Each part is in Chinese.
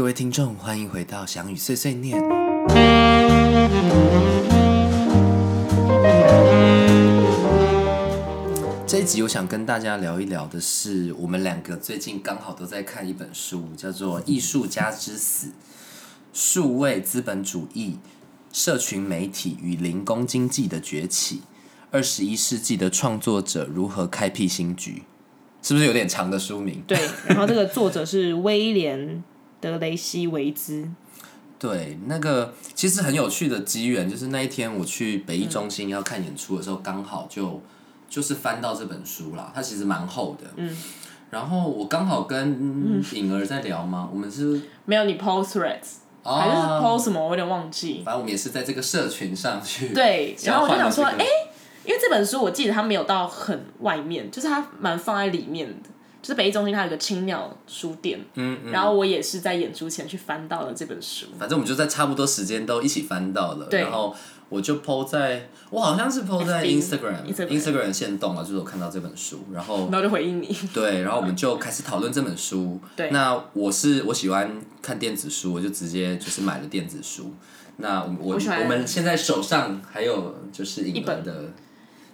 各位听众，欢迎回到翔宇碎碎念。这一集我想跟大家聊一聊的是，我们两个最近刚好都在看一本书，叫做《艺术家之死：数位资本主义、社群媒体与零工经济的崛起，二十一世纪的创作者如何开辟新局》，是不是有点长的书名？对，然后这个作者是威廉德雷西维兹。对，那个其实很有趣的机缘，就是那一天我去北艺中心要看演出的时候，刚好就就是翻到这本书啦。它其实蛮厚的，嗯。然后我刚好跟颖儿在聊嘛，我们是没有你 post threads，还是 post 什么？我有点忘记。反正我们也是在这个社群上去。对，然后我就想说，哎，因为这本书我记得它没有到很外面，就是它蛮放在里面的。就是北艺中心，它有个青鸟书店，嗯嗯，然后我也是在演出前去翻到了这本书。反正我们就在差不多时间都一起翻到了，然后我就 po 在，我好像是 po 在 Instagram，Instagram 先动了，就是我看到这本书，然后然后就回应你，对，然后我们就开始讨论这本书。对，那我是我喜欢看电子书，我就直接就是买了电子书。那我我们现在手上还有就是一本的，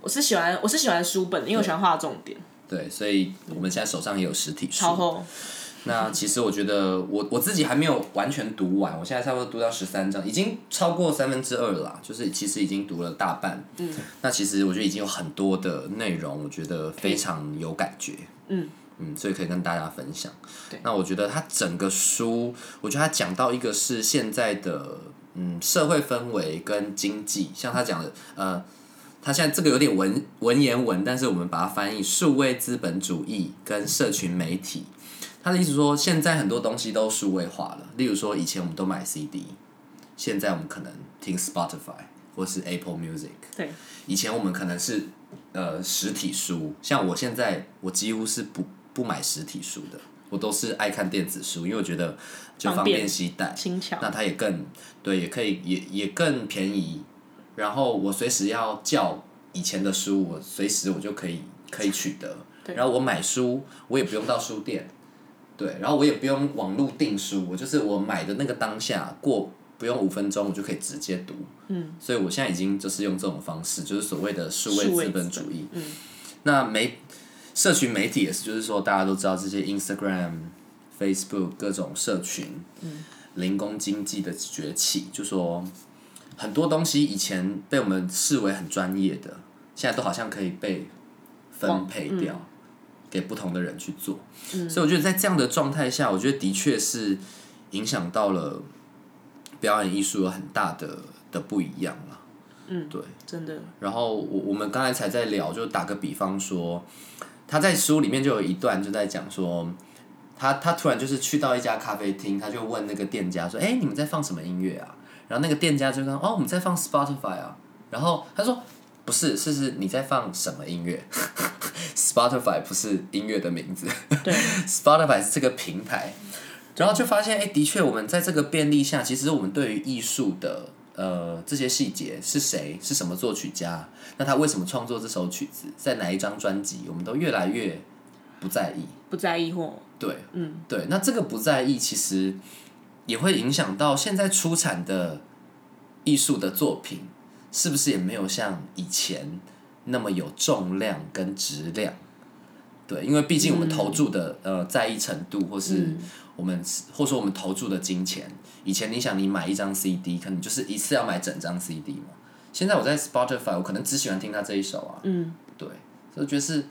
我是喜欢我是喜欢书本，因为我喜欢画重点。对，所以我们现在手上也有实体书。超厚。那其实我觉得，我我自己还没有完全读完，我现在差不多读到十三章，已经超过三分之二了，就是其实已经读了大半。嗯。那其实我觉得已经有很多的内容，我觉得非常有感觉。嗯。嗯，所以可以跟大家分享。对。那我觉得他整个书，我觉得他讲到一个是现在的嗯社会氛围跟经济，像他讲的呃。他现在这个有点文文言文，但是我们把它翻译数位资本主义跟社群媒体。他的意思说，现在很多东西都数位化了。例如说，以前我们都买 CD，现在我们可能听 Spotify 或是 Apple Music。对。以前我们可能是呃实体书，像我现在我几乎是不不买实体书的，我都是爱看电子书，因为我觉得就方便携带，轻巧。那它也更对，也可以也也更便宜。然后我随时要叫以前的书，我随时我就可以可以取得。然后我买书，我也不用到书店，对。然后我也不用网络订书，我就是我买的那个当下过不用五分钟，我就可以直接读。嗯。所以我现在已经就是用这种方式，就是所谓的数位资本主义。嗯。那媒社群媒体也是，就是说大家都知道这些 Instagram、Facebook 各种社群，嗯，零工经济的崛起，就说。很多东西以前被我们视为很专业的，现在都好像可以被分配掉，给不同的人去做。所以我觉得在这样的状态下，我觉得的确是影响到了表演艺术有很大的的不一样了。嗯，对，真的。然后我我们刚才才在聊，就打个比方说，他在书里面就有一段就在讲说，他他突然就是去到一家咖啡厅，他就问那个店家说：“哎，你们在放什么音乐啊？”然后那个店家就说：“哦，我们在放 Spotify 啊。”然后他说：“不是，是是你在放什么音乐？Spotify 不是音乐的名字，对，Spotify 是这个平台。”然后就发现，哎，的确，我们在这个便利下，其实我们对于艺术的呃这些细节是谁，是什么作曲家，那他为什么创作这首曲子，在哪一张专辑，我们都越来越不在意，不在意或对，嗯，对，那这个不在意，其实。也会影响到现在出产的艺术的作品，是不是也没有像以前那么有重量跟质量？对，因为毕竟我们投注的呃在意程度，或是我们或者说我们投注的金钱，以前你想你买一张 CD，可能就是一次要买整张 CD 嘛。现在我在 Spotify，我可能只喜欢听他这一首啊。嗯，对，所以觉得是。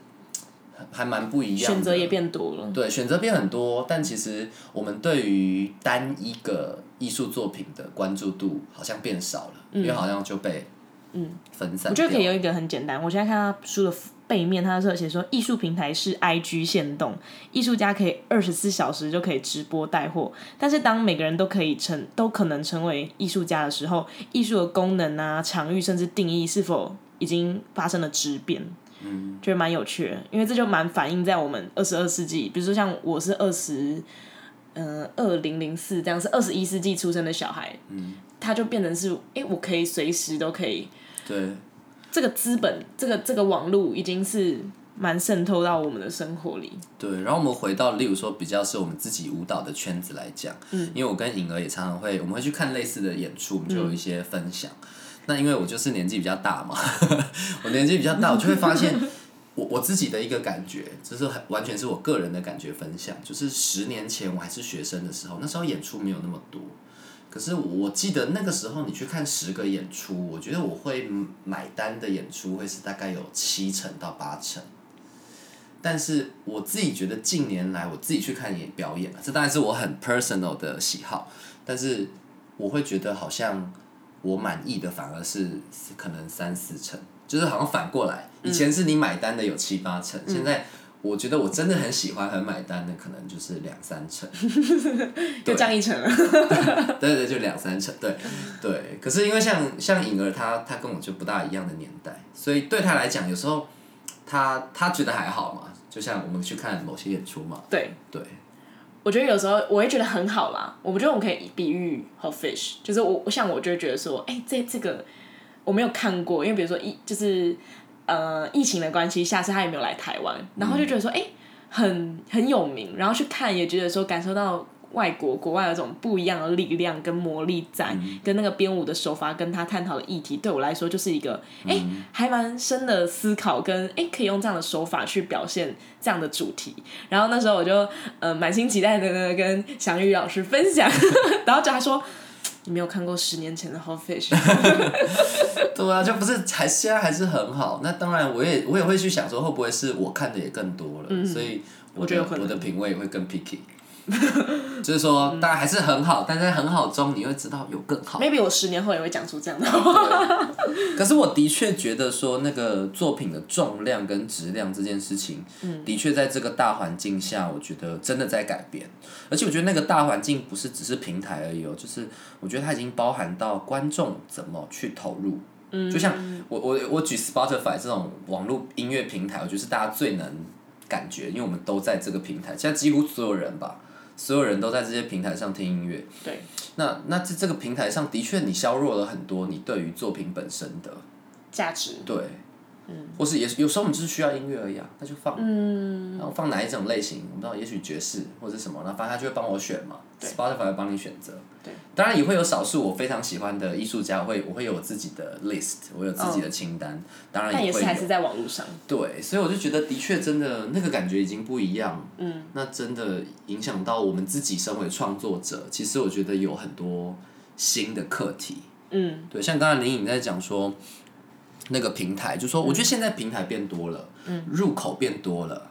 还蛮不一样，选择也变多了。对，选择变很多，但其实我们对于单一个艺术作品的关注度好像变少了，因为好像就被嗯分散。我觉得可以用一个很简单，我现在看他书的背面，他是写说艺术平台是 I G 限动，艺术家可以二十四小时就可以直播带货，但是当每个人都可以成都可能成为艺术家的时候，艺术的功能啊、场域甚至定义是否已经发生了质变？嗯，觉得蛮有趣的，因为这就蛮反映在我们二十二世纪，比如说像我是二十，嗯，二零零四这样是二十一世纪出生的小孩，嗯，他就变成是，哎，我可以随时都可以，对，这个资本，这个这个网络已经是蛮渗透到我们的生活里。对，然后我们回到，例如说比较是我们自己舞蹈的圈子来讲，嗯，因为我跟颖儿也常常会，我们会去看类似的演出，我们就有一些分享。那因为我就是年纪比较大嘛，我年纪比较大，我就会发现，我我自己的一个感觉，这是很完全是我个人的感觉分享，就是十年前我还是学生的时候，那时候演出没有那么多。可是我记得那个时候，你去看十个演出，我觉得我会买单的演出会是大概有七成到八成。但是我自己觉得近年来我自己去看演表演这当然是我很 personal 的喜好。但是我会觉得好像我满意的反而是可能三四成，就是好像反过来，以前是你买单的有七八成，现在。我觉得我真的很喜欢很买单的，可能就是两三成，就降一成了。对对，就两三成，对对。可是因为像像颖儿，她她跟我就不大一样的年代，所以对她来讲，有时候她她觉得还好嘛。就像我们去看某些演出嘛。对对。我觉得有时候我会觉得很好啦。我不觉得我可以比喻和 fish，就是我像我就会觉得说，哎，这这个我没有看过，因为比如说疫就是。呃，疫情的关系，下次他也没有来台湾，然后就觉得说，哎，很很有名，然后去看也觉得说，感受到外国国外有种不一样的力量跟魔力在，跟那个编舞的手法，跟他探讨的议题，对我来说就是一个，哎，还蛮深的思考，跟哎可以用这样的手法去表现这样的主题。然后那时候我就呃满心期待的跟祥宇老师分享，然后就他说。你没有看过十年前的 Hot Fish？对啊，就不是还现在还是很好。那当然，我也我也会去想说，会不会是我看的也更多了，所以我觉得我的品味也会更 picky。就是说，当然还是很好，但在很好中，你会知道有更好。Maybe 我十年后也会讲出这样的话。可是我的确觉得说，那个作品的重量跟质量这件事情，的确在这个大环境下，我觉得真的在改变。而且我觉得那个大环境不是只是平台而已哦，就是我觉得它已经包含到观众怎么去投入。嗯。就像我我我举 Spotify 这种网络音乐平台，我觉得是大家最能感觉，因为我们都在这个平台，现在几乎所有人吧。所有人都在这些平台上听音乐，对。那那这这个平台上的确，你削弱了很多你对于作品本身的价值。对。嗯，或是也有时候我们就是需要音乐而已啊，那就放，嗯。然后放哪一种类型，我不知道，也许爵士或者什么，那反正他就会帮我选嘛，Spotify 会帮你选择。对，当然也会有少数我非常喜欢的艺术家，会我会有我自己的 list，我有自己的清单，当然也会还是在网络上。对，所以我就觉得的确真的那个感觉已经不一样，嗯，那真的影响到我们自己身为创作者，其实我觉得有很多新的课题，嗯，对，像刚才林颖在讲说。那个平台就说，我觉得现在平台变多了，入口变多了。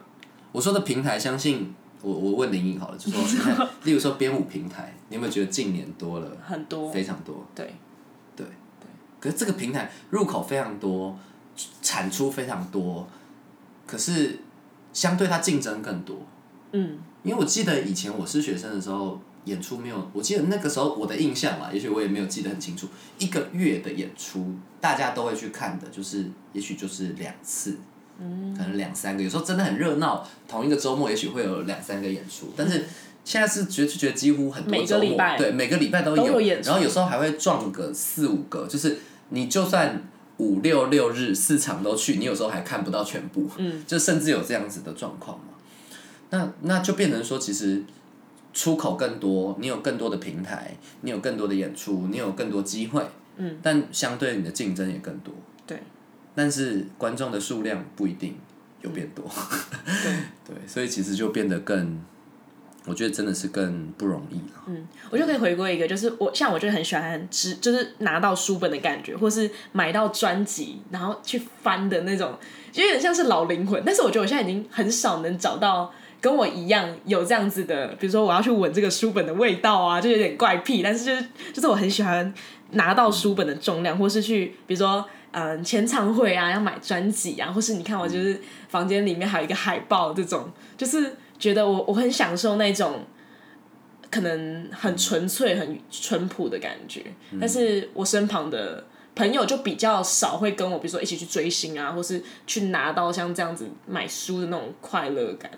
我说的平台，相信我，我问林颖好了，就说，例如说编舞平台，你有没有觉得近年多了？很多，非常多。对，对，对。可是这个平台入口非常多，产出非常多，可是相对它竞争更多。嗯，因为我记得以前我是学生的时候。演出没有，我记得那个时候我的印象嘛，也许我也没有记得很清楚。一个月的演出，大家都会去看的，就是也许就是两次，可能两三个，有时候真的很热闹。同一个周末，也许会有两三个演出，但是现在是觉觉得几乎很多周末，对每个礼拜都有，然后有时候还会撞个四五个，就是你就算五六六日四场都去，你有时候还看不到全部，就甚至有这样子的状况嘛。那那就变成说，其实。出口更多，你有更多的平台，你有更多的演出，你有更多机会。嗯。但相对你的竞争也更多。对。但是观众的数量不一定有变多。对。对，所以其实就变得更，我觉得真的是更不容易了。嗯，我就可以回归一个，就是我像我就很喜欢，只就是拿到书本的感觉，或是买到专辑，然后去翻的那种，就有点像是老灵魂。但是我觉得我现在已经很少能找到。跟我一样有这样子的，比如说我要去闻这个书本的味道啊，就有点怪癖。但是就是就是我很喜欢拿到书本的重量，或是去比如说嗯签唱会啊，要买专辑啊，或是你看我就是房间里面还有一个海报，这种就是觉得我我很享受那种可能很纯粹、很淳朴的感觉。但是我身旁的朋友就比较少会跟我，比如说一起去追星啊，或是去拿到像这样子买书的那种快乐感。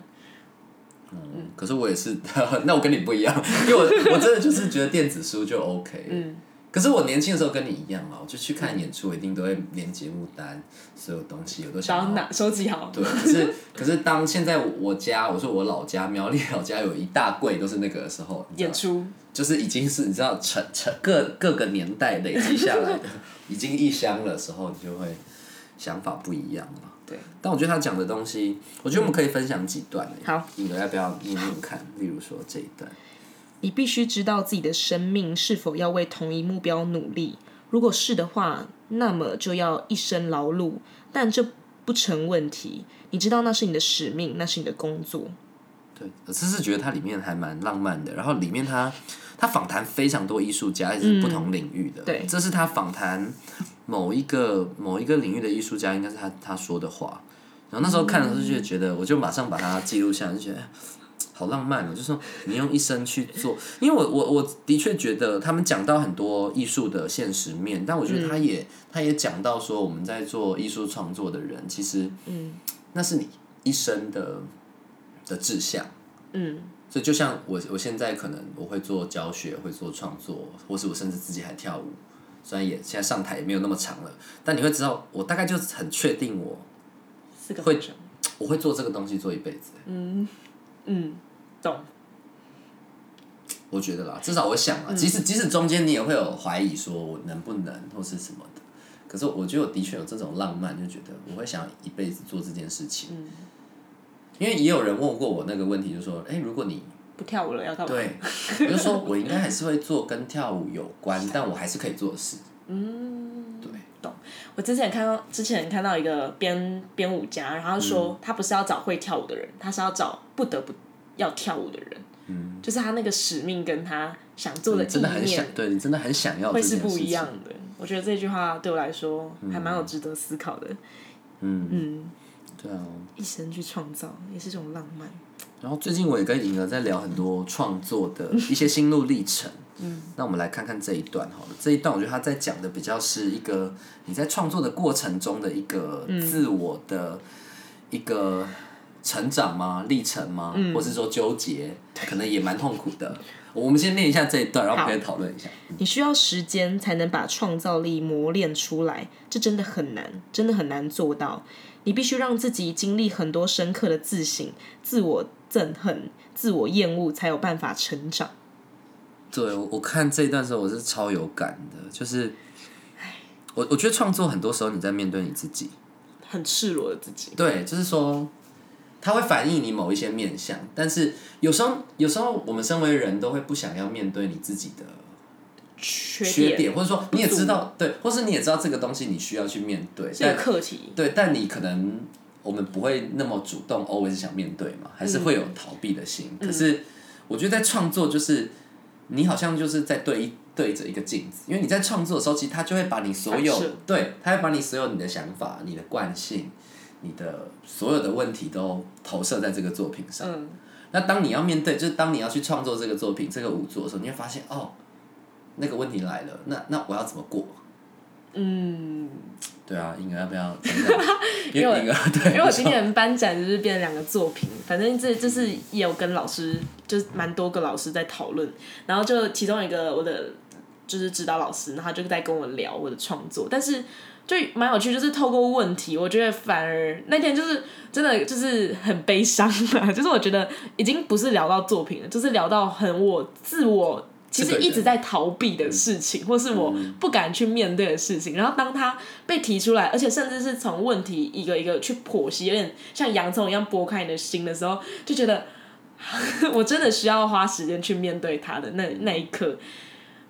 嗯，可是我也是，那我跟你不一样，因为我我真的就是觉得电子书就 OK，嗯，可是我年轻的时候跟你一样嘛，我就去看演出，我一定都会连节目单，所有东西我都想要拿收集好。对，可是可是当现在我家，我说我老家苗栗老家有一大柜都是那个的时候，演出。就是已经是你知道成成各各个年代累积下来的，已经一箱的时候，你就会想法不一样嘛。对。但我觉得他讲的东西，我觉得我们可以分享几段。好，你们要不要念念看？例如说这一段。你必须知道自己的生命是否要为同一目标努力。如果是的话，那么就要一生劳碌。但这不成问题。你知道那是你的使命，那是你的工作。对，我只是觉得它里面还蛮浪漫的。然后里面他他访谈非常多艺术家，也是不同领域的。对，这是他访谈某一个某一个领域的艺术家，应该是他他说的话。然后那时候看的时候就觉得，我就马上把它记录下来，就觉得。好浪漫哦！就是说你用一生去做，因为我我我的确觉得他们讲到很多艺术的现实面，但我觉得他也他也讲到说我们在做艺术创作的人，其实嗯，那是你一生的的志向，嗯，所以就像我我现在可能我会做教学，会做创作，或是我甚至自己还跳舞，虽然也现在上台也没有那么长了，但你会知道我大概就很确定我会我会做这个东西做一辈子，嗯嗯。懂，我觉得啦，至少我想啊，即使即使中间你也会有怀疑，说我能不能或是什么的，可是我觉得我的确有这种浪漫，就觉得我会想一辈子做这件事情。嗯，因为也有人问过我那个问题，就说，哎，如果你不跳舞了要干嘛？对，我就说我应该还是会做跟跳舞有关，但我还是可以做的事。嗯，对，懂。我之前看到之前看到一个编编舞家，然后说他不是要找会跳舞的人，他是要找不得不。要跳舞的人，嗯，就是他那个使命跟他想做的真的很想，对你真的很想要，会是不一样的。我觉得这句话对我来说还蛮有值得思考的。嗯嗯，对啊，一生去创造也是一种浪漫。然后最近我也跟颖儿在聊很多创作的 一些心路历程。嗯，那我们来看看这一段好了。这一段我觉得他在讲的比较是一个你在创作的过程中的一个自我的一个。成长吗？历程吗？或是说纠结，可能也蛮痛苦的。我们先念一下这一段，然后可以讨论一下。你需要时间才能把创造力磨练出来，这真的很难，真的很难做到。你必须让自己经历很多深刻的自省、自我憎恨、自我厌恶，才有办法成长。对，我看这一段时候，我是超有感的。就是，我我觉得创作很多时候你在面对你自己，很赤裸的自己。对，就是说。它会反映你某一些面相，但是有时候，有时候我们身为人都会不想要面对你自己的缺点，或者说你也知道，对，或是你也知道这个东西你需要去面对，这个课题，对，但你可能我们不会那么主动，always 想面对嘛，还是会有逃避的心。可是我觉得在创作，就是你好像就是在对一对着一个镜子，因为你在创作的时候，其实他就会把你所有，对，他会把你所有你的想法、你的惯性。你的所有的问题都投射在这个作品上。嗯。那当你要面对，就是当你要去创作这个作品、这个舞作的时候，你会发现哦，那个问题来了。那那我要怎么过？嗯。对啊，应该要不要？因为对，因为我今年班展就是变了两个作品，反正这就是也有跟老师，就是蛮多个老师在讨论，然后就其中一个我的就是指导老师，然后就在跟我聊我的创作，但是。就蛮有趣，就是透过问题，我觉得反而那天就是真的就是很悲伤啊，就是我觉得已经不是聊到作品了，就是聊到很我自我其实一直在逃避的事情，或是我不敢去面对的事情。然后当他被提出来，而且甚至是从问题一个一个去剖析，有点像洋葱一样剥开你的心的时候，就觉得 我真的需要花时间去面对他的那那一刻。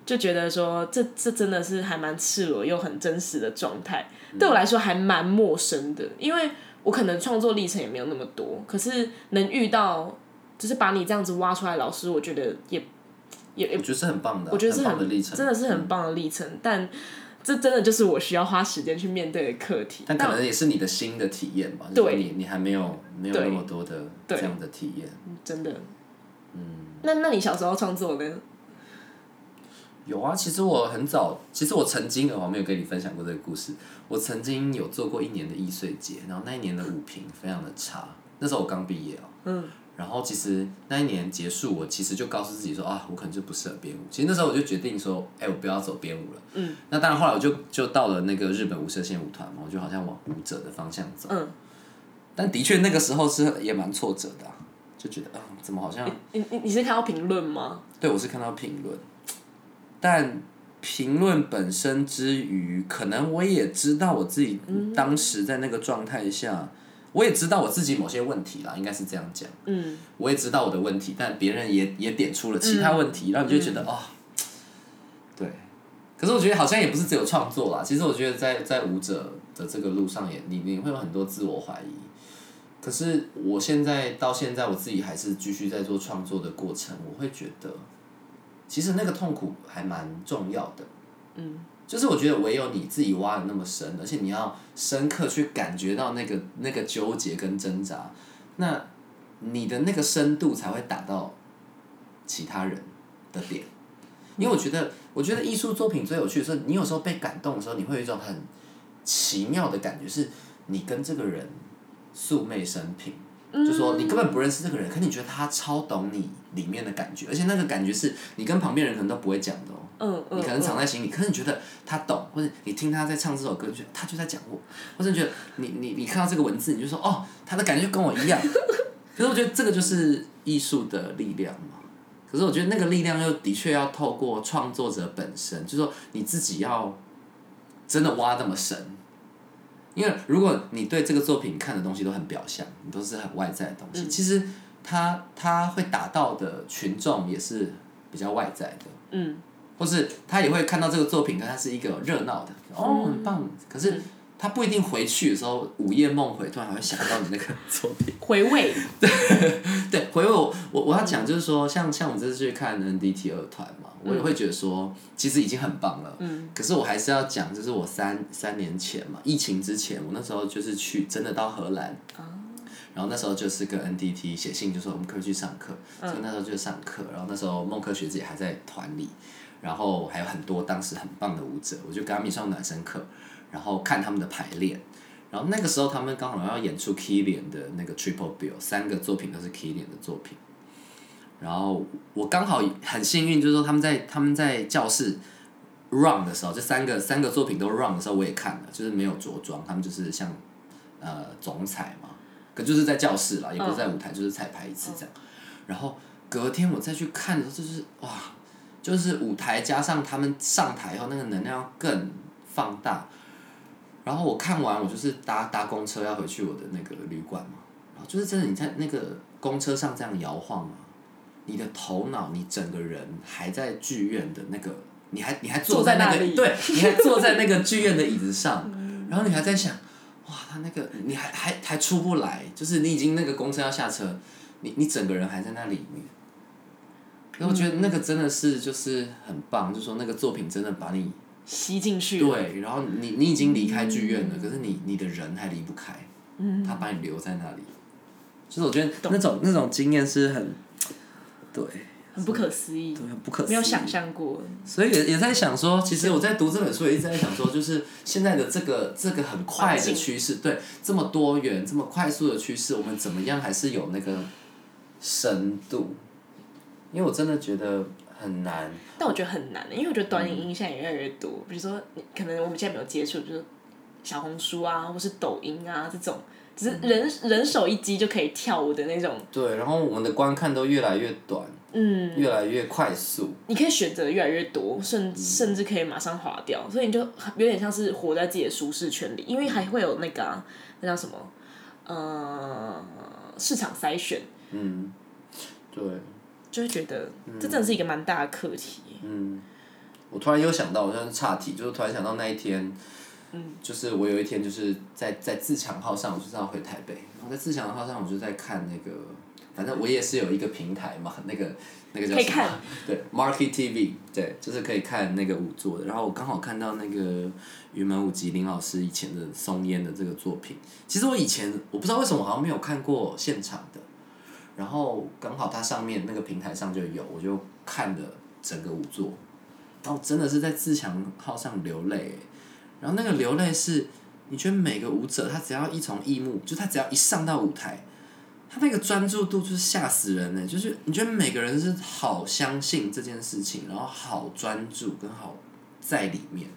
就觉得说，这这真的是还蛮赤裸又很真实的状态，对我来说还蛮陌生的，因为我可能创作历程也没有那么多，可是能遇到，就是把你这样子挖出来，老师我觉得也也我觉得是很棒的，我觉得是很真的是很棒的历程，但这真的就是我需要花时间去面对的课题，但可能也是你的新的体验吧，对，你你还没有没有那么多的这样的体验，真的，嗯，那那你小时候创作呢？有啊，其实我很早，其实我曾经，我没有跟你分享过这个故事。我曾经有做过一年的易碎节，然后那一年的舞评非常的差。那时候我刚毕业哦，嗯，然后其实那一年结束，我其实就告诉自己说啊，我可能就不适合编舞。其实那时候我就决定说，哎，我不要走编舞了。嗯。那当然后来我就就到了那个日本无色线舞团嘛，我就好像往舞者的方向走。嗯。但的确那个时候是也蛮挫折的，就觉得啊，怎么好像？你你你是看到评论吗？对，我是看到评论，但评论本身之余，可能我也知道我自己当时在那个状态下。我也知道我自己某些问题啦，应该是这样讲。嗯。我也知道我的问题，但别人也也点出了其他问题，然后你就觉得哦，对。可是我觉得好像也不是只有创作啦，其实我觉得在在舞者的这个路上也你你会有很多自我怀疑。可是我现在到现在我自己还是继续在做创作的过程，我会觉得，其实那个痛苦还蛮重要的。嗯。就是我觉得唯有你自己挖的那么深，而且你要深刻去感觉到那个那个纠结跟挣扎，那你的那个深度才会打到其他人的点。因为我觉得，我觉得艺术作品最有趣的是，你有时候被感动的时候，你会有一种很奇妙的感觉，是你跟这个人素昧生平。就说你根本不认识这个人，可你觉得他超懂你里面的感觉，而且那个感觉是你跟旁边人可能都不会讲的哦。嗯嗯。你可能藏在心里，可是你觉得他懂，或者你听他在唱这首歌，觉得他就在讲我，或者觉得你你你看到这个文字，你就说哦，他的感觉就跟我一样。可是我觉得这个就是艺术的力量嘛。可是我觉得那个力量又的确要透过创作者本身，就说你自己要真的挖那么深。因为如果你对这个作品看的东西都很表象，你都是很外在的东西，其实他他会打到的群众也是比较外在的，嗯，或是他也会看到这个作品，它是一个热闹的，哦，很棒，可是。他不一定回去的时候午夜梦回，突然还会想到你那个作品。回味。对对，回味我我我要讲就是说，像像我们这次去看 NDT 二团嘛，我也会觉得说，其实已经很棒了。嗯。可是我还是要讲，就是我三三年前嘛，疫情之前，我那时候就是去真的到荷兰。然后那时候就是跟 NDT 写信，就说我们可以去上课。所以那时候就上课，然后那时候梦科学姐还在团里，然后还有很多当时很棒的舞者，我就跟他们上暖身课。然后看他们的排练，然后那个时候他们刚好要演出 Killian 的那个 Triple Bill，三个作品都是 Killian 的作品。然后我刚好很幸运，就是说他们在他们在教室 run 的时候，这三个三个作品都 run 的时候，我也看了，就是没有着装，他们就是像呃总裁嘛，可就是在教室啦，也不是在舞台，就是彩排一次这样。然后隔天我再去看的时候，就是哇，就是舞台加上他们上台后那个能量更放大。然后我看完，我就是搭搭公车要回去我的那个旅馆嘛，然后就是真的你在那个公车上这样摇晃啊，你的头脑，你整个人还在剧院的那个，你还你还坐在那个，对，你还坐在那个剧院的椅子上，然后你还在想，哇，他那个你还还还出不来，就是你已经那个公车要下车，你你整个人还在那里面，那我觉得那个真的是就是很棒，就说那个作品真的把你。吸进去。对，然后你你已经离开剧院了，可是你你的人还离不开，他把你留在那里。其实我觉得那种那种经验是很，对，很不可思议，对，不可没有想象过。所以也也在想说，其实我在读这本书也一直在想说，就是现在的这个这个很快的趋势，对，这么多元、这么快速的趋势，我们怎么样还是有那个深度？因为我真的觉得。很难，但我觉得很难，因为我觉得短影音现在也越来越多。比如说，可能我们现在没有接触，就是小红书啊，或是抖音啊这种，只是人人手一机就可以跳舞的那种。对，然后我们的观看都越来越短，嗯，越来越快速。你可以选择越来越多，甚甚至可以马上划掉，所以你就有点像是活在自己的舒适圈里，因为还会有那个那叫什么，呃，市场筛选。嗯，对。就会觉得这真的是一个蛮大的课题。嗯，我突然又想到，我像是岔题，就是突然想到那一天，嗯，就是我有一天就是在在自强号上，我就是要回台北，然后在自强号上，我就在看那个，反正我也是有一个平台嘛，那个那个叫什么？对，Market TV，对，就是可以看那个舞作的。然后我刚好看到那个云门舞集林老师以前的松烟的这个作品。其实我以前我不知道为什么好像没有看过现场的。然后刚好它上面那个平台上就有，我就看了整个舞作，然后真的是在自强号上流泪，然后那个流泪是，你觉得每个舞者他只要一从艺幕，就他只要一上到舞台，他那个专注度就是吓死人呢，就是你觉得每个人是好相信这件事情，然后好专注跟好在里面，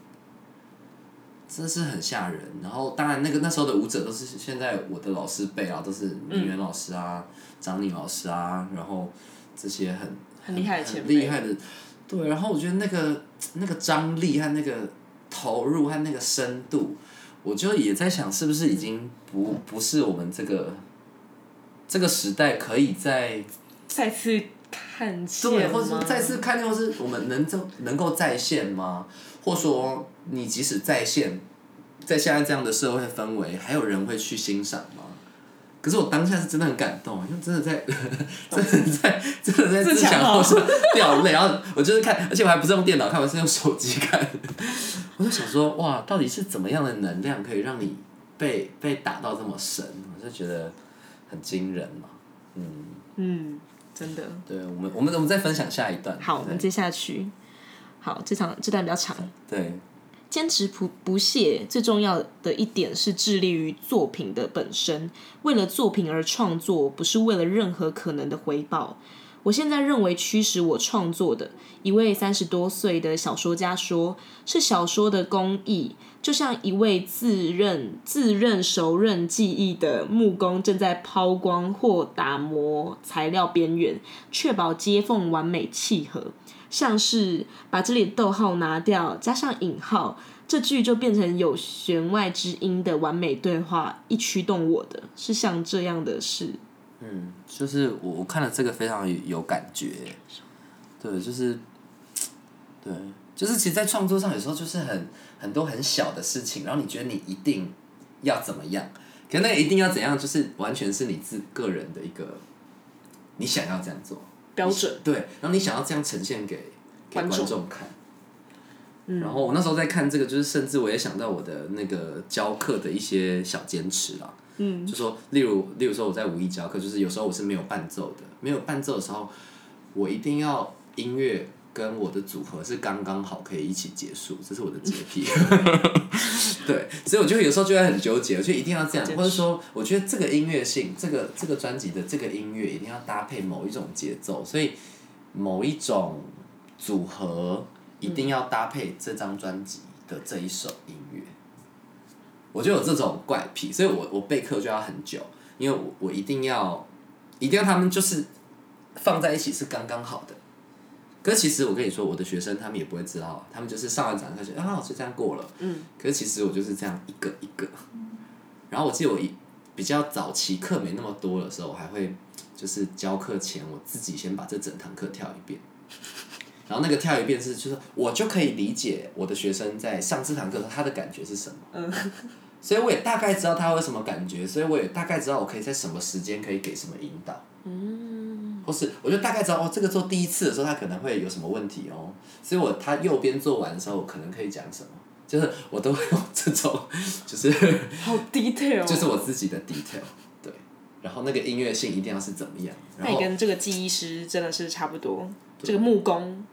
真是很吓人。然后当然那个那时候的舞者都是现在我的老师辈啊，都是明媛老师啊、张宁老师啊，然后这些很很厉害的前很厉害的，对。然后我觉得那个那个张力和那个投入和那个深度，我就也在想，是不是已经不不是我们这个。这个时代可以在再次看见对，或者说再次看见，或是我们能就能够在线吗？或说你即使在线，在现在这样的社会氛围，还有人会去欣赏吗？可是我当下是真的很感动，因为真的在，真的在，真的在自强后是掉泪，然后我就是看，而且我还不是用电脑看，我是用手机看，我就想说，哇，到底是怎么样的能量可以让你被被打到这么深？我就觉得。很惊人嘛，嗯嗯，真的。对我们，我们我们再分享下一段。好，我们接下去。好，这场这段比较长。对，坚持不不懈，最重要的一点是致力于作品的本身，为了作品而创作，不是为了任何可能的回报。我现在认为驱使我创作的一位三十多岁的小说家说，是小说的工艺。就像一位自认自认熟认技艺的木工正在抛光或打磨材料边缘，确保接缝完美契合。像是把这里的逗号拿掉，加上引号，这句就变成有弦外之音的完美对话。一驱动我的是像这样的事。嗯，就是我我看了这个非常有感觉。对，就是，对。就是其实，在创作上有时候就是很很多很小的事情，然后你觉得你一定要怎么样，可那一定要怎样，就是完全是你自个人的一个，你想要这样做。标准，对，然后你想要这样呈现给给观众。看，然后我那时候在看这个，就是甚至我也想到我的那个教课的一些小坚持啦，嗯，就说例如例如说我在五一教课，就是有时候我是没有伴奏的，没有伴奏的时候，我一定要音乐。跟我的组合是刚刚好可以一起结束，这是我的洁癖。对，所以我就有时候就会很纠结，我就一定要这样，或者说，我觉得这个音乐性，这个这个专辑的这个音乐一定要搭配某一种节奏，所以某一种组合一定要搭配这张专辑的这一首音乐。我就有这种怪癖，所以我我备课就要很久，因为我我一定要一定要他们就是放在一起是刚刚好的。可是其实我跟你说，我的学生他们也不会知道，他们就是上完讲课就啊，就这样过了。嗯。可是其实我就是这样一个一个。然后我记得我一比较早期课没那么多的时候，我还会就是教课前我自己先把这整堂课跳一遍。然后那个跳一遍是就是我就可以理解我的学生在上这堂课他的感觉是什么。嗯。所以我也大概知道他会什么感觉，所以我也大概知道我可以在什么时间可以给什么引导。嗯。或是，我就大概知道哦，这个做第一次的时候，他可能会有什么问题哦，所以我他右边做完的时候，我可能可以讲什么，就是我都会用这种，就是好 detail，就是我自己的 detail，对，然后那个音乐性一定要是怎么样，那你跟这个技艺师真的是差不多，这个木工，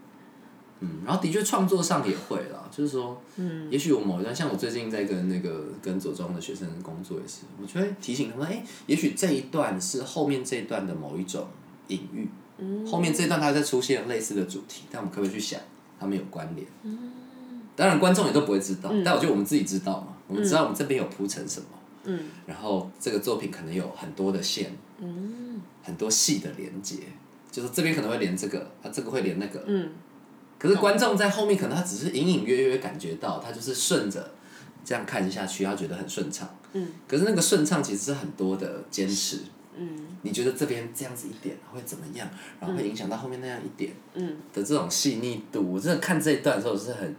嗯，然后的确创作上也会啦，就是说，嗯，也许我某一段，像我最近在跟那个跟左中的学生工作也是，我就会提醒他们，哎，也许这一段是后面这一段的某一种。隐喻，后面这段它在出现类似的主题，但我们可不可以去想，它们有关联？当然观众也都不会知道，但我觉得我们自己知道嘛，我们知道我们这边有铺成什么，然后这个作品可能有很多的线，很多细的连接，就是这边可能会连这个，啊这个会连那个，可是观众在后面可能他只是隐隐约约感觉到，他就是顺着这样看下去，他觉得很顺畅，可是那个顺畅其实是很多的坚持。嗯，你觉得这边这样子一点会怎么样？然后会影响到后面那样一点嗯的这种细腻度。我真的看这一段的时候是很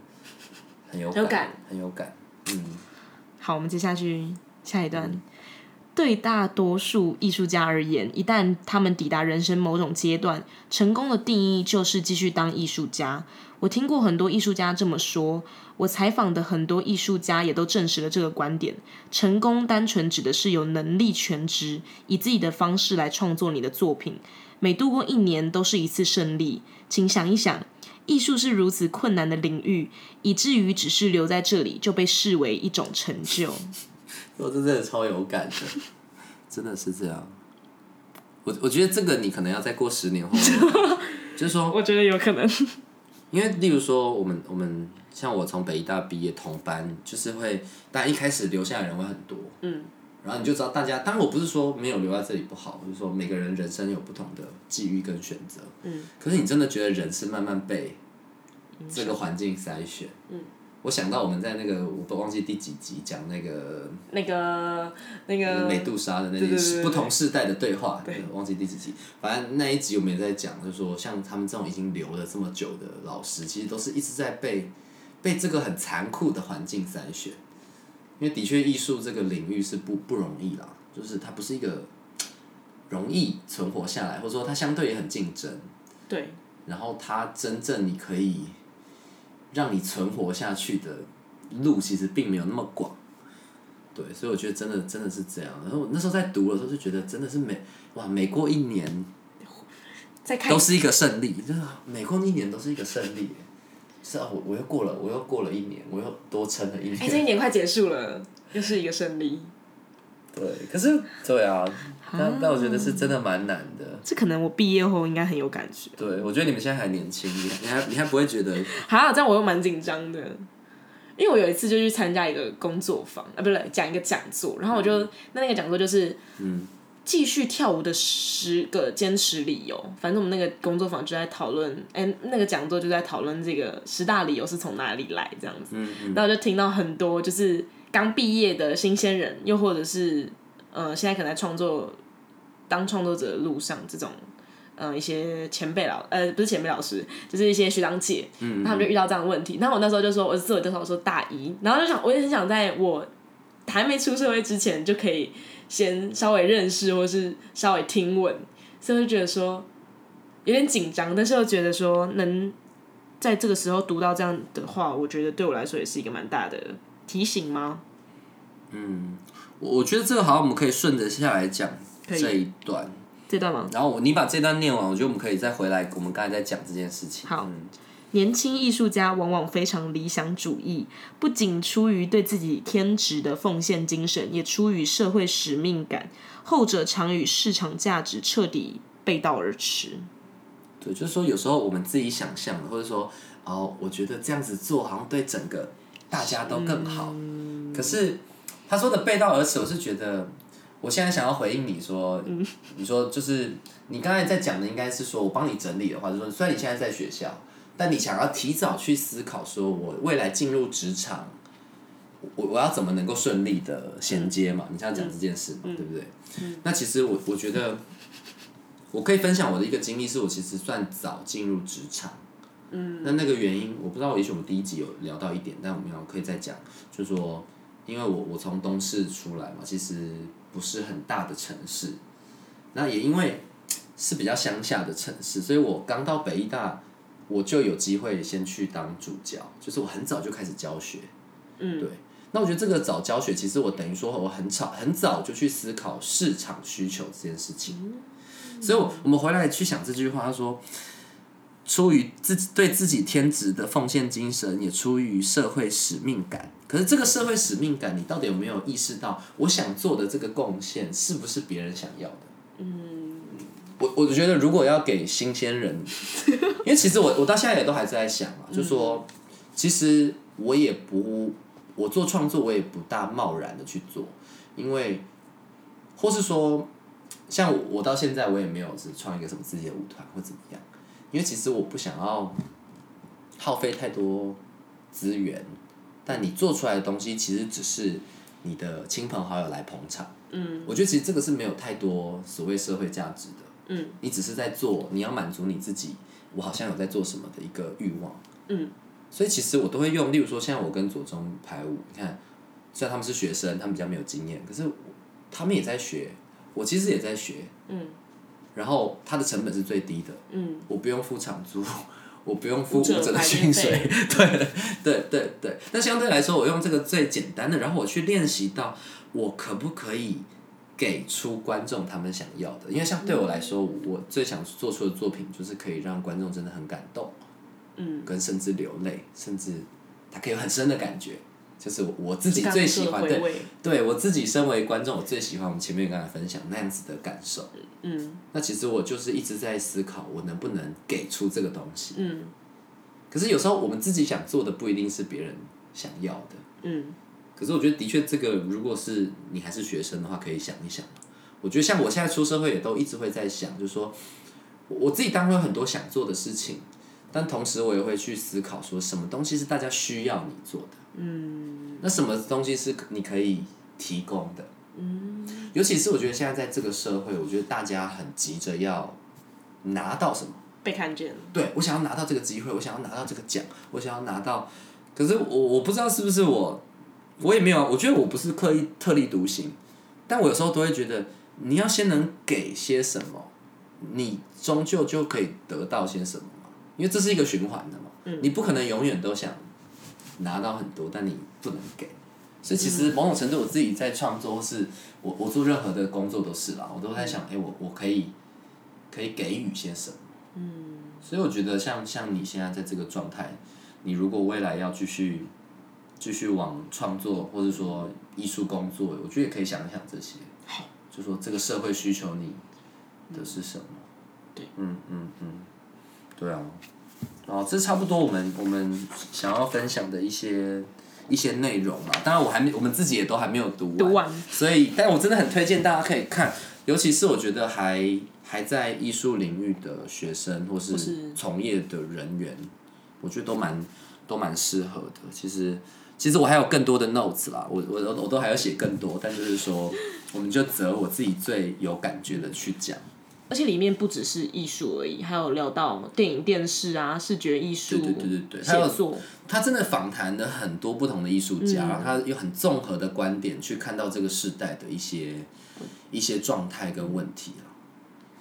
很有感，很有感。嗯，好，我们接下去下一段。对大多数艺术家而言，一旦他们抵达人生某种阶段，成功的定义就是继续当艺术家。我听过很多艺术家这么说，我采访的很多艺术家也都证实了这个观点。成功单纯指的是有能力全职，以自己的方式来创作你的作品。每度过一年都是一次胜利。请想一想，艺术是如此困难的领域，以至于只是留在这里就被视为一种成就。我真的超有感的，真的是这样。我我觉得这个你可能要再过十年后，就是说，我觉得有可能。因为例如说，我们我们像我从北医大毕业同班，就是会，大家一开始留下的人会很多，嗯，然后你就知道大家，当然我不是说没有留在这里不好，就是说每个人人生有不同的际遇跟选择，嗯，可是你真的觉得人是慢慢被这个环境筛选，嗯。我想到我们在那个我都忘记第几集讲那个那个那个美杜莎的那对对对对些不同世代的对话，对忘记第几集。反正那一集我们也在讲，就是说像他们这种已经留了这么久的老师，其实都是一直在被被这个很残酷的环境筛选。因为的确艺术这个领域是不不容易啦，就是它不是一个容易存活下来，或者说它相对也很竞争。对，然后它真正你可以让你存活下去的路，其实并没有那么广。对，所以我觉得真的真的是这样。然后我那时候在读的时候就觉得真的是每哇每过一年再看都是一个胜利，真的每过一年都是一个胜利。是啊，我我又过了，我又过了一年，我又多撑了一哎、这年。一年快结束了，又是一个胜利。对，可是对啊，但但我觉得是真的蛮难的。这可能我毕业后应该很有感觉。对，我觉得你们现在还年轻，你你还你还不会觉得好，这样我又蛮紧张的，因为我有一次就去参加一个工作坊，啊，不是讲一个讲座，然后我就、那那个讲座就是，嗯，继续跳舞的十个坚持理由。反正我们那个工作坊就在讨论，哎、那个讲座就在讨论这个十大理由是从哪里来这样子。嗯嗯然后我就听到很多就是刚毕业的新鲜人，又或者是呃现在可能在创作当创作者的路上这种。嗯，一些前辈老呃不是前辈老师，就是一些学长姐，嗯，他们就遇到这样的问题。然后我那时候就说，我自我介绍我说大一，然后就想，我也很想在我还没出社会之前就可以先稍微认识，或是稍微听闻，所以我就觉得说有点紧张，但是又觉得说能在这个时候读到这样的话，我觉得对我来说也是一个蛮大的提醒吗？我我觉得这个好像我们可以顺着下来讲可以这一段，这段吗？然后我你把这段念完，我觉得我们可以再回来，我们刚才在讲这件事情。好嗯年轻艺术家往往非常理想主义，不仅出于对自己天职的奉献精神，也出于社会使命感。后者常与市场价值彻底背道而驰。对，就是说有时候我们自己想象的，或者说哦，我觉得这样子做好像对整个大家都更好。可是他说的背道而驰，我是觉得，我现在想要回应你说，你说就是你刚才在讲的，应该是说我帮你整理的话，就是说虽然你现在在学校，但你想要提早去思考，说我未来进入职场。我我要怎么能够顺利的衔接嘛？你想要讲这件事嘛，对不对？那其实我我觉得，我可以分享我的一个经历，是我其实算早进入职场。嗯。那那个原因，我不知道，也许我们第一集有聊到一点，但我们要可以再讲，就是说，因为我我从东市出来嘛，其实不是很大的城市，那也因为是比较乡下的城市，所以我刚到北医大，我就有机会先去当助教，就是我很早就开始教学。嗯，对。那我觉得这个早教学，其实我等于说我很早很早就去思考市场需求这件事情，所以我我们回来去想这句话，他说，出于自己对自己天职的奉献精神，也出于社会使命感。可是这个社会使命感，你到底有没有意识到，我想做的这个贡献是不是别人想要的？嗯，我我觉得如果要给新鲜人，因为其实我我到现在也都还是在想啊，就说其实我也不。我做创作，我也不大贸然的去做，因为，或是说，像我到现在，我也没有是创一个什么自己的舞团或怎么样，因为其实我不想要耗费太多资源，但你做出来的东西其实只是你的亲朋好友来捧场，嗯，我觉得其实这个是没有太多所谓社会价值的，嗯，你只是在做，你要满足你自己，我好像有在做什么的一个欲望，嗯。所以其实我都会用，例如说，现在我跟左中排舞，你看，虽然他们是学生，他们比较没有经验，可是他们也在学，我其实也在学，嗯，然后它的成本是最低的，嗯，我不用付场租，我不用付舞舞者者的薪水，对对对对。那相对来说，我用这个最简单的，然后我去练习到我可不可以给出观众他们想要的，因为像对我来说，我最想做出的作品就是可以让观众真的很感动。嗯，跟甚至流泪，甚至他可以有很深的感觉。就是我自己最喜欢的，对我自己身为观众，我最喜欢我们前面刚才分享那样子的感受。嗯。那其实我就是一直在思考，我能不能给出这个东西。嗯。可是有时候我们自己想做的，不一定是别人想要的。嗯。可是我觉得，的确，这个如果是你还是学生的话，可以想一想。我觉得像我现在出社会，也都一直会在想，就是说，我自己当然有很多想做的事情。但同时，我也会去思考，说什么东西是大家需要你做的？嗯，那什么东西是你可以提供的？嗯，尤其是我觉得现在在这个社会，我觉得大家很急着要拿到什么？被看见。对，我想要拿到这个机会，我想要拿到这个奖，我想要拿到。可是我我不知道是不是我，我也没有，我觉得我不是刻意特立独行，但我有时候都会觉得，你要先能给些什么，你终究就可以得到些什么。因为这是一个循环的嘛，你不可能永远都想拿到很多，但你不能给，所以其实某种程度我自己在创作，是我我做任何的工作都是啦，我都在想，哎，我我可以可以给予些什么？嗯，所以我觉得像像你现在在这个状态，你如果未来要继续继续往创作或者说艺术工作，我觉得也可以想一想这些，好，就说这个社会需求你的是什么？对，嗯嗯嗯。对啊，哦，这差不多我们我们想要分享的一些一些内容嘛。当然我还没，我们自己也都还没有读完，所以，但我真的很推荐大家可以看，尤其是我觉得还还在艺术领域的学生或是从业的人员，我觉得都蛮都蛮适合的。其实其实我还有更多的 notes 啦，我我我都还要写更多，但就是说，我们就择我自己最有感觉的去讲。而且里面不只是艺术而已，还有聊到电影、电视啊，视觉艺术。对对对对对，写作。他真的访谈了很多不同的艺术家，他有很综合的观点去看到这个时代的一些一些状态跟问题了。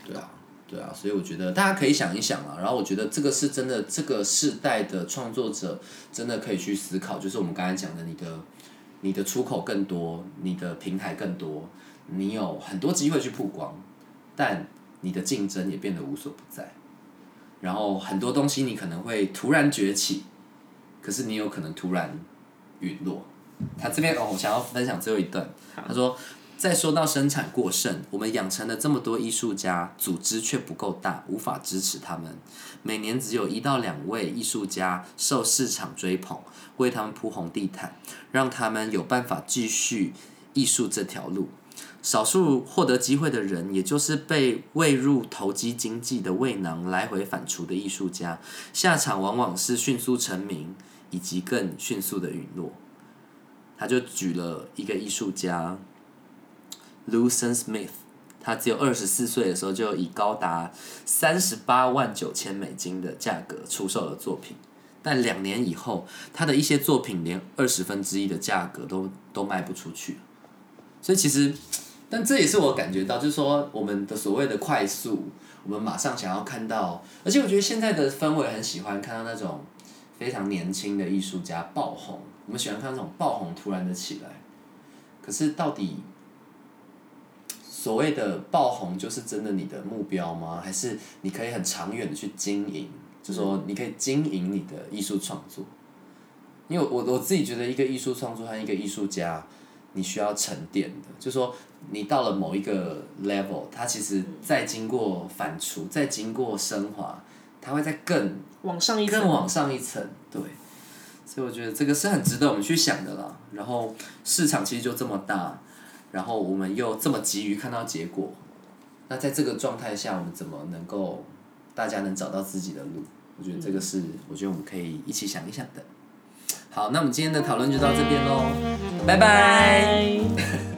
对啊，对啊，所以我觉得大家可以想一想啊。然后我觉得这个是真的，这个世代的创作者真的可以去思考，就是我们刚才讲的，你的你的出口更多，你的平台更多，你有很多机会去曝光，但。你的竞争也变得无所不在，然后很多东西你可能会突然崛起，可是你有可能突然陨落。他这边哦，我想要分享最后一段。他说：“再说到生产过剩，我们养成了这么多艺术家，组织却不够大，无法支持他们。每年只有一到两位艺术家受市场追捧，为他们铺红地毯，让他们有办法继续艺术这条路。”少数获得机会的人，也就是被喂入投机经济的胃囊来回反刍的艺术家，下场往往是迅速成名，以及更迅速的陨落。他就举了一个艺术家，Lucien Smith，他只有二十四岁的时候，就以高达三十八万九千美金的价格出售了作品，但两年以后，他的一些作品连二十分之一的价格都都卖不出去，所以其实。但这也是我感觉到，就是说我们的所谓的快速，我们马上想要看到，而且我觉得现在的氛围很喜欢看到那种非常年轻的艺术家爆红，我们喜欢看那种爆红突然的起来。可是到底所谓的爆红就是真的你的目标吗？还是你可以很长远的去经营？就说你可以经营你的艺术创作，因为我我自己觉得一个艺术创作和一个艺术家。你需要沉淀的，就说你到了某一个 level，它其实再经过反刍，再经过升华，它会再更往上一层，更往上一层，对。所以我觉得这个是很值得我们去想的啦。然后市场其实就这么大，然后我们又这么急于看到结果，那在这个状态下，我们怎么能够大家能找到自己的路？我觉得这个是，我觉得我们可以一起想一想的。好，那我们今天的讨论就到这边喽，拜拜。